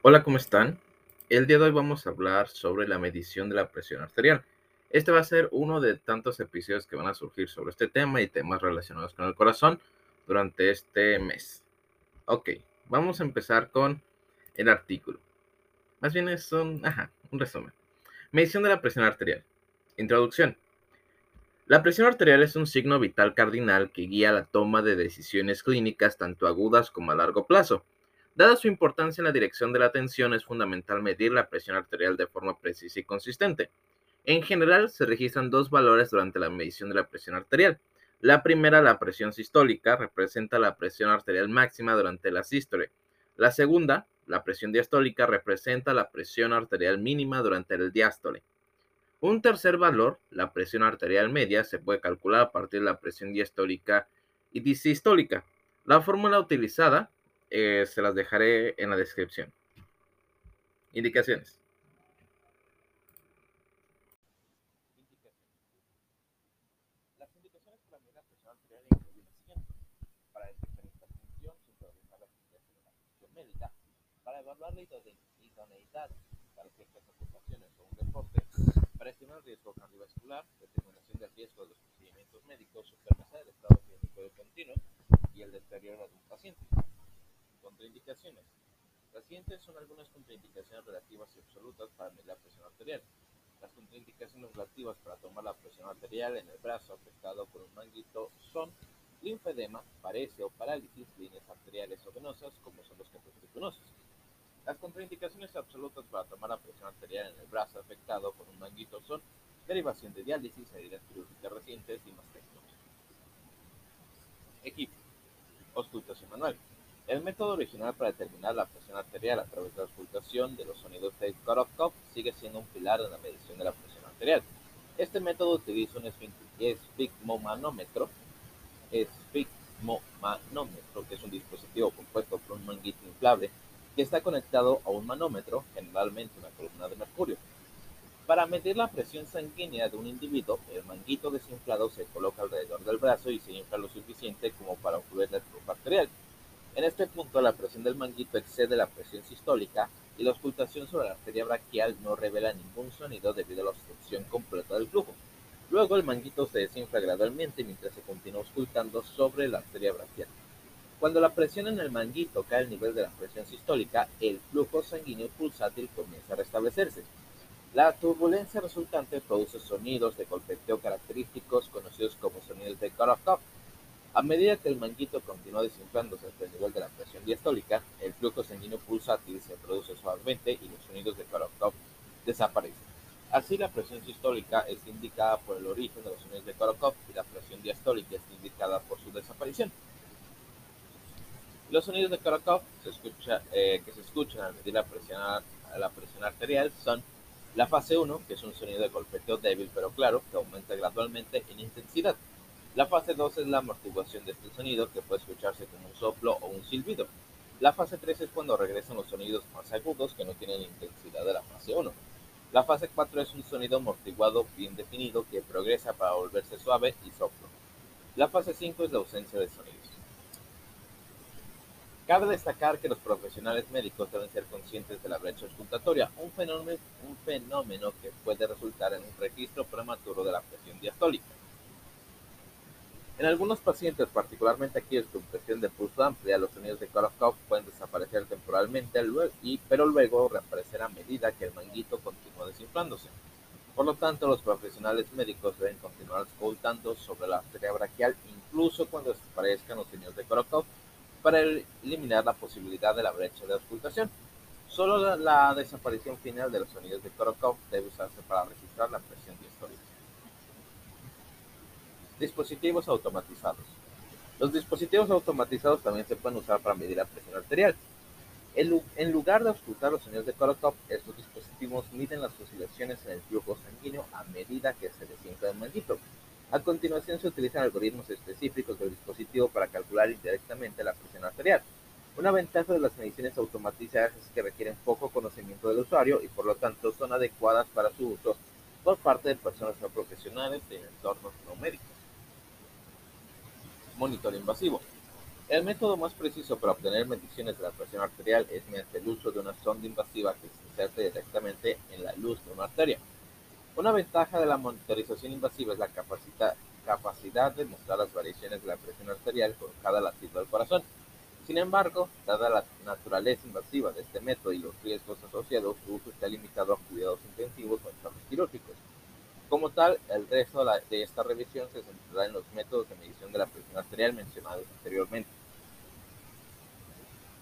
Hola, ¿cómo están? El día de hoy vamos a hablar sobre la medición de la presión arterial. Este va a ser uno de tantos episodios que van a surgir sobre este tema y temas relacionados con el corazón durante este mes. Ok, vamos a empezar con el artículo. Más bien es un, ajá, un resumen. Medición de la presión arterial. Introducción. La presión arterial es un signo vital cardinal que guía la toma de decisiones clínicas tanto agudas como a largo plazo. Dada su importancia en la dirección de la atención, es fundamental medir la presión arterial de forma precisa y consistente. En general, se registran dos valores durante la medición de la presión arterial. La primera, la presión sistólica, representa la presión arterial máxima durante la sístole. La segunda, la presión diastólica, representa la presión arterial mínima durante el diástole. Un tercer valor, la presión arterial media, se puede calcular a partir de la presión diastólica y disistólica. La fórmula utilizada eh, se las dejaré en la descripción. Indicaciones. Las indicaciones para la presión arterial incluyen las siguientes. Para detectar esta función, priorizar la aplicación de la función médica. Para evaluar la idoneidad para ciertas ocupaciones o un deporte. Para estimar el riesgo cardiovascular, determinación del riesgo de los procedimientos médicos, supervisar el estado clínico de continuo y el deterioro de un paciente. Contraindicaciones. Las siguientes son algunas contraindicaciones relativas y absolutas para medir la presión arterial. Las contraindicaciones relativas para tomar la presión arterial en el brazo afectado por un manguito son linfedema, parece o parálisis, líneas arteriales o venosas, como son los casos venosos. Las contraindicaciones absolutas para tomar la presión arterial en el brazo afectado por un manguito son derivación de diálisis, heridas quirúrgicas recientes y mastectomía. Equipo. Auscultación manual. El método original para determinar la presión arterial a través de la auscultación de los sonidos de Korokov sigue siendo un pilar en la medición de la presión arterial. Este método utiliza un esfigmomanómetro, esfigmomanómetro, que es un dispositivo compuesto por un manguito inflable que está conectado a un manómetro, generalmente una columna de mercurio. Para medir la presión sanguínea de un individuo, el manguito desinflado se coloca alrededor del brazo y se infla lo suficiente como para ocurrir el flujo arterial. En este punto, la presión del manguito excede la presión sistólica y la auscultación sobre la arteria braquial no revela ningún sonido debido a la obstrucción completa del flujo. Luego, el manguito se desinfla gradualmente mientras se continúa auscultando sobre la arteria braquial. Cuando la presión en el manguito cae al nivel de la presión sistólica, el flujo sanguíneo pulsátil comienza a restablecerse. La turbulencia resultante produce sonidos de golpeteo característicos conocidos como sonidos de Korokov. A medida que el manguito continúa desinflándose hasta el nivel de la presión diastólica, el flujo sanguíneo pulsátil se produce suavemente y los sonidos de Korokov desaparecen. Así, la presión sistólica está indicada por el origen de los sonidos de Korokov y la presión diastólica está indicada por su desaparición. Los sonidos de Korokov eh, que se escuchan al medir la presión, la presión arterial son la fase 1, que es un sonido de golpeteo débil pero claro, que aumenta gradualmente en intensidad. La fase 2 es la amortiguación de este sonido, que puede escucharse como un soplo o un silbido. La fase 3 es cuando regresan los sonidos más agudos que no tienen la intensidad de la fase 1. La fase 4 es un sonido amortiguado bien definido que progresa para volverse suave y soplo. La fase 5 es la ausencia de sonidos. Cabe destacar que los profesionales médicos deben ser conscientes de la brecha auscultatoria, un fenómeno, un fenómeno que puede resultar en un registro prematuro de la presión diastólica. En algunos pacientes, particularmente aquellos con presión de pulso amplia, los sonidos de Korokov pueden desaparecer temporalmente, pero luego reaparecer a medida que el manguito continúa desinflándose. Por lo tanto, los profesionales médicos deben continuar auscultando sobre la arteria braquial incluso cuando desaparezcan los sonidos de Korokov para eliminar la posibilidad de la brecha de auscultación. Solo la desaparición final de los sonidos de Korokov debe usarse para registrar la presión diastólica. Dispositivos automatizados. Los dispositivos automatizados también se pueden usar para medir la presión arterial. En lugar de auscultar los sonidos de Korokov, estos dispositivos miden las oscilaciones en el flujo sanguíneo a medida que se desinfla el manguito. A continuación se utilizan algoritmos específicos del dispositivo para calcular indirectamente la presión arterial. Una ventaja de las mediciones automatizadas es que requieren poco conocimiento del usuario y por lo tanto son adecuadas para su uso por parte de personas no profesionales en entornos no médicos. Monitor invasivo. El método más preciso para obtener mediciones de la presión arterial es mediante el uso de una sonda invasiva que se inserte directamente en la luz de una arteria. Una ventaja de la monitorización invasiva es la capacidad de mostrar las variaciones de la presión arterial con cada latido del corazón. Sin embargo, dada la naturaleza invasiva de este método y los riesgos asociados, su uso está limitado a cuidados intensivos o entornos quirúrgicos. Como tal, el resto de esta revisión se centrará en los métodos de medición de la presión arterial mencionados anteriormente.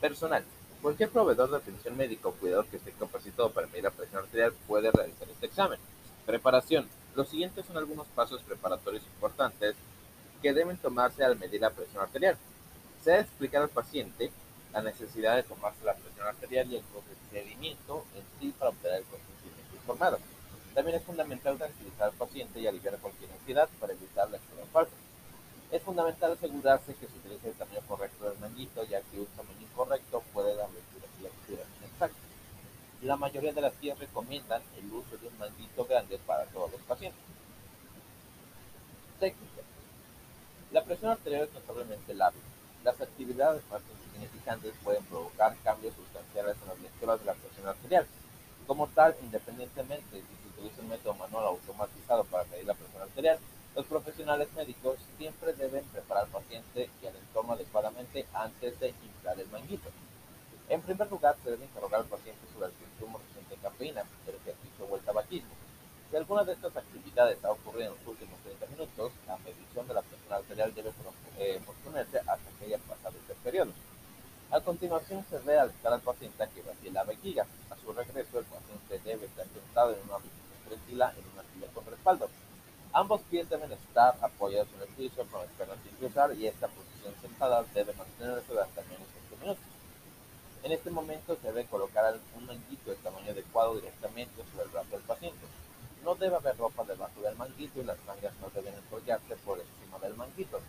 Personal. Cualquier proveedor de atención médica o cuidador que esté capacitado para medir la presión arterial puede realizar este examen. Preparación. Los siguientes son algunos pasos preparatorios importantes que deben tomarse al medir la presión arterial. Se debe explicar al paciente la necesidad de tomarse la presión arterial y el procedimiento en sí para obtener el consentimiento informado. También es fundamental tranquilizar al paciente y aliviar cualquier ansiedad para evitar la explosión falsa. Es fundamental asegurarse que se utilice el tamaño correcto del manguito, ya que un tamaño incorrecto puede dar la expiración exacta. La mayoría de las guías recomiendan el uso de un manguito grande para todos los pacientes. Técnica. La presión arterial es notablemente lábil. Las actividades más insignificantes pueden provocar cambios sustanciales en las lecturas de la presión arterial. Como tal, independientemente si utiliza un método manual automatizado para medir la presión arterial, los profesionales médicos siempre deben preparar al paciente y al entorno adecuadamente antes de inflar el manguito. En primer lugar, se debe interrogar al paciente sobre el consumo reciente de cafeína, el ejercicio o el tabaquismo. Si alguna de estas actividades ha ocurrido en los últimos 30 minutos, la medición de la presión arterial debe eh, posponerse hasta que haya pasado este periodo. A continuación, se debe alertar al paciente a que vacíe la vejiga. A su regreso, el paciente debe estar sentado en una en una silla con respaldo. Ambos pies deben estar apoyados en el piso con las piernas sin cruzar y esta posición sentada debe mantenerse durante al menos 5 minutos. En este momento se debe colocar un manguito de tamaño adecuado directamente sobre el brazo del paciente. No debe haber ropa debajo del manguito y las mangas no deben enrollarse por encima del manguito.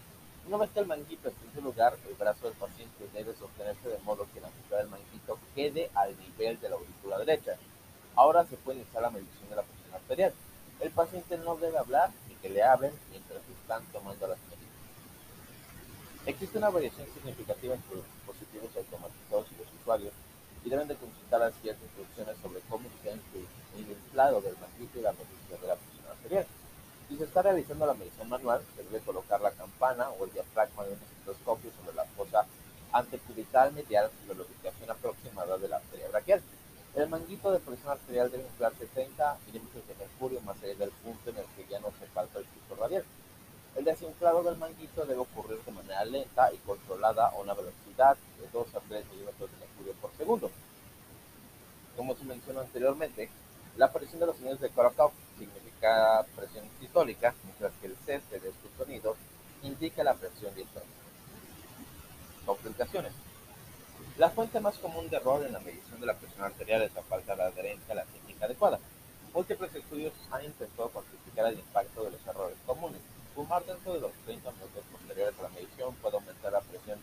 Una vez que el manguito esté en su lugar, el brazo del paciente debe sostenerse de modo que la mitad del manguito quede al nivel de la aurícula derecha. Ahora se puede iniciar la medición de la arterial. El paciente no debe hablar ni que le hablen mientras están tomando las medidas. Existe una variación significativa entre los dispositivos automatizados y los usuarios y deben de consultar guías de instrucciones sobre cómo se el inflado del manguito y la medición de la presión arterial. Si se está realizando la medición manual, se debe colocar la campana o el diafragma de un estetoscopio sobre la fosa antecubital medial de la ubicación aproximada de la arteria braquial. El manguito de presión arterial debe inflarse 30 milímetros mercurio más allá del punto en el que ya no se falta el piso radial. El desinflado del manguito debe ocurrir de manera lenta y controlada a una velocidad de 2 a 3 milímetros de mercurio por segundo. Como se mencionó anteriormente, la presión de los sonidos de Korokov significa presión sistólica, mientras que el cese de estos sonidos indica la presión diastólica. Complicaciones. La fuente más común de error en la medición de la presión arterial es la falta de adherencia a la técnica adecuada. Múltiples estudios han intentado cuantificar el impacto de los errores comunes. Fumar dentro de los 30 minutos posteriores a la medición puede aumentar la presión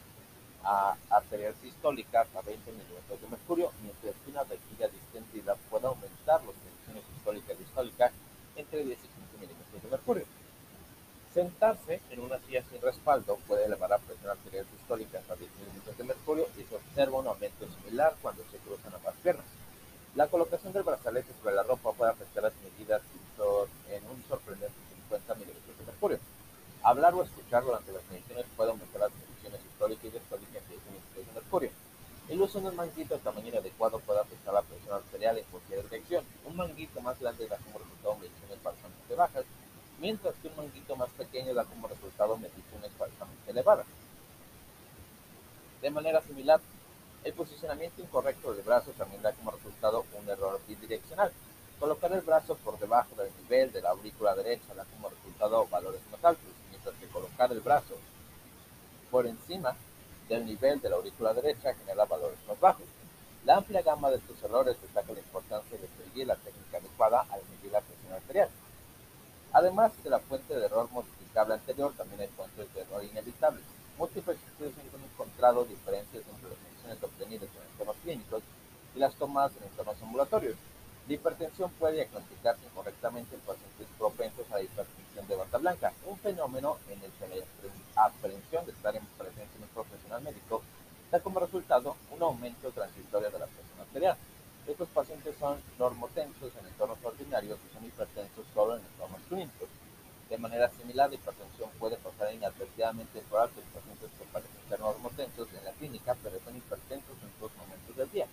arterial sistólica a 20 milímetros de mercurio, mientras que una vejiga distendida puede aumentar las mediciones sistólicas y distólicas entre 10 y 15 milímetros de mercurio. Sentarse en una silla sin respaldo puede elevar la presión arterial sistólica hasta 10 milímetros de mercurio y se observa un aumento similar cuando se cruzan ambas piernas. La colocación del brazalete sobre la ropa puede afectar las medidas en un sorprendente 50 milímetros de mercurio. Hablar o escuchar durante las mediciones puede aumentar las mediciones históricas y 10 milímetros de mercurio. El uso de un manguito de tamaño inadecuado puede afectar la presión arterial en cualquier dirección. Un manguito más grande da como resultado mediciones bastante bajas mientras que un manguito más pequeño da como resultado mediciones falsamente elevadas. De manera similar, el posicionamiento incorrecto del brazo también da como resultado un error bidireccional. Colocar el brazo por debajo del nivel de la aurícula derecha da como resultado valores más altos, mientras que colocar el brazo por encima del nivel de la aurícula derecha genera valores más bajos. La amplia gama de estos errores destaca la importancia de seguir la técnica adecuada al medir la presión arterial. Además de la fuente de error modificable anterior, también hay fuentes de error inevitables. Múltiples estudios han encontrado diferencias entre las mediciones obtenidas en entornos clínicos y las tomadas en entornos ambulatorios. La hipertensión puede diagnosticarse incorrectamente en pacientes propensos a la hipertensión de bata blanca, un fenómeno en el que la aprehensión de estar en presencia de un profesional médico da como resultado un aumento transitorio de la presión arterial. Estos pacientes son normotensos en entornos ordinarios y son hipertensos solo en entornos clínicos. De manera similar, la hipertensión puede pasar inadvertidamente por altos pacientes que parecen ser normotensos en la clínica, pero son hipertensos en todos momentos del día.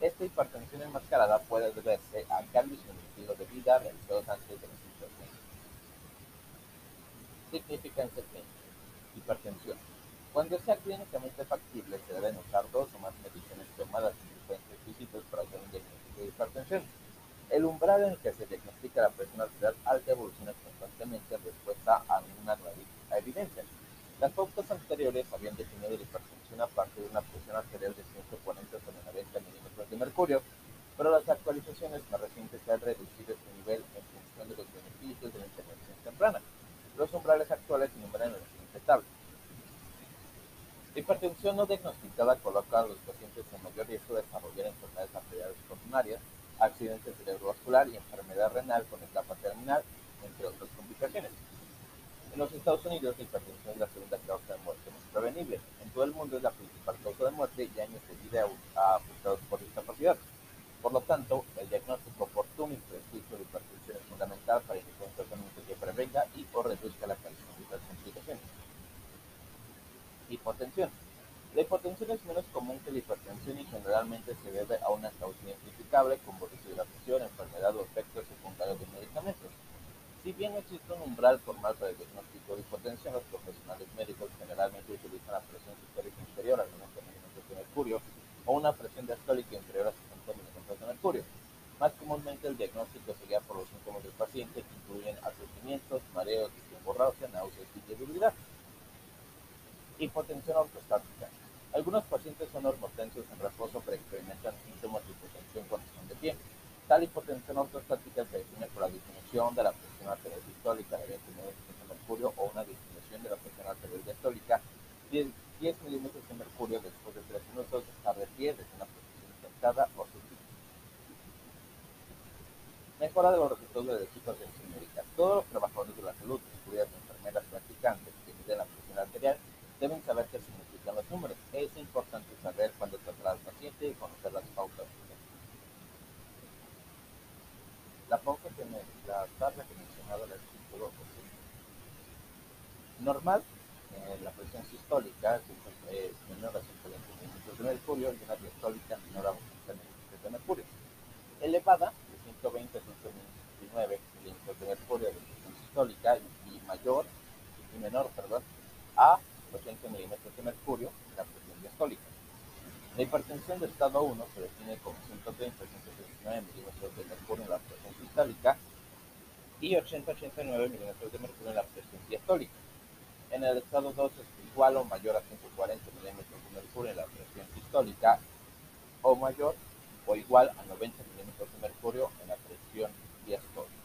Esta hipertensión enmascarada puede deberse a cambios en el estilo de vida realizados antes de la situación. Significancia clínica. Hipertensión. Cuando sea se deben usar dos o más mediciones tomadas en diferentes visitas para hacer un diagnóstico de hipertensión. El umbral en el que se diagnostica la presión arterial alta evoluciona constantemente en respuesta a una nueva evidencia. Las pautas anteriores habían definido la hipertensión a partir de una presión arterial de 140 sobre 90 milímetros de mercurio, pero las actualizaciones más recientes han reducido este nivel en función de los beneficios de la intervención temprana. Los umbrales actuales se enumeran en la siguiente tabla. La hipertensión no diagnosticada coloca a los pacientes en mayor riesgo de desarrollar enfermedades arteriales coronarias, accidente cerebrovascular y enfermedad renal con etapa terminal, entre otras complicaciones. En los Estados Unidos, la hipertensión es la segunda causa de muerte más prevenible. En todo el mundo es la principal causa de muerte y años de vida a afectados por discapacidad. Por lo tanto, el diagnóstico oportuno y preciso de hipertensión es fundamental para iniciar un tratamiento que prevenga y o reduzca la aparición de estas complicaciones. Hipotensión. La hipotensión es menos común que la hipertensión y generalmente se debe a una causa identificable como deshidratación, enfermedad o efectos secundarios de medicamentos. Si bien existe un umbral formal para el diagnóstico de hipotensión, los profesionales médicos generalmente utilizan la presión sistólica inferior a 90 milímetros de mercurio o una presión diastólica inferior a 60 milímetros de mercurio. Más comúnmente el diagnóstico se guía por los síntomas del paciente que incluyen aturdimientos, mareos, borrágea, náuseas y debilidad. Hipotensión ortostática. Algunos pacientes son normotensos en reposo pero experimentan síntomas de hipotensión cuando están de pie. Tal hipotensión ortostática se define por la disminución de la presión arterial sistólica de 20 milímetros de mercurio o una disminución de la presión arterial diastólica de 10 milímetros de mercurio después de 3 minutos a de pie desde una posición sentada o subida. Mejora de los resultados de las hipertensión médica. Todos los trabajadores de la salud, incluidas enfermeras practicantes que miden la presión arterial, deben saber qué significan los números. Es importante saber cuándo tratar al paciente y conocer las pautas. La pauta que me, la tabla que mencionaba el artículo normal, eh, la presión sistólica es menor a 120 milímetros de mercurio y una diastólica menor a 80 milímetros de mercurio. Elevada, 120 a 129 milímetros de mercurio de presión sistólica y mayor y menor, perdón, a 80 milímetros de mercurio en la presión diastólica. La hipertensión de estado 1 se define como 130 139 milímetros de mercurio en la presión sistólica y 80-89 milímetros de mercurio en la presión diastólica. En el estado 2 es igual o mayor a 140 milímetros de mercurio en la presión sistólica o mayor o igual a 90 milímetros de mercurio en la presión diastólica.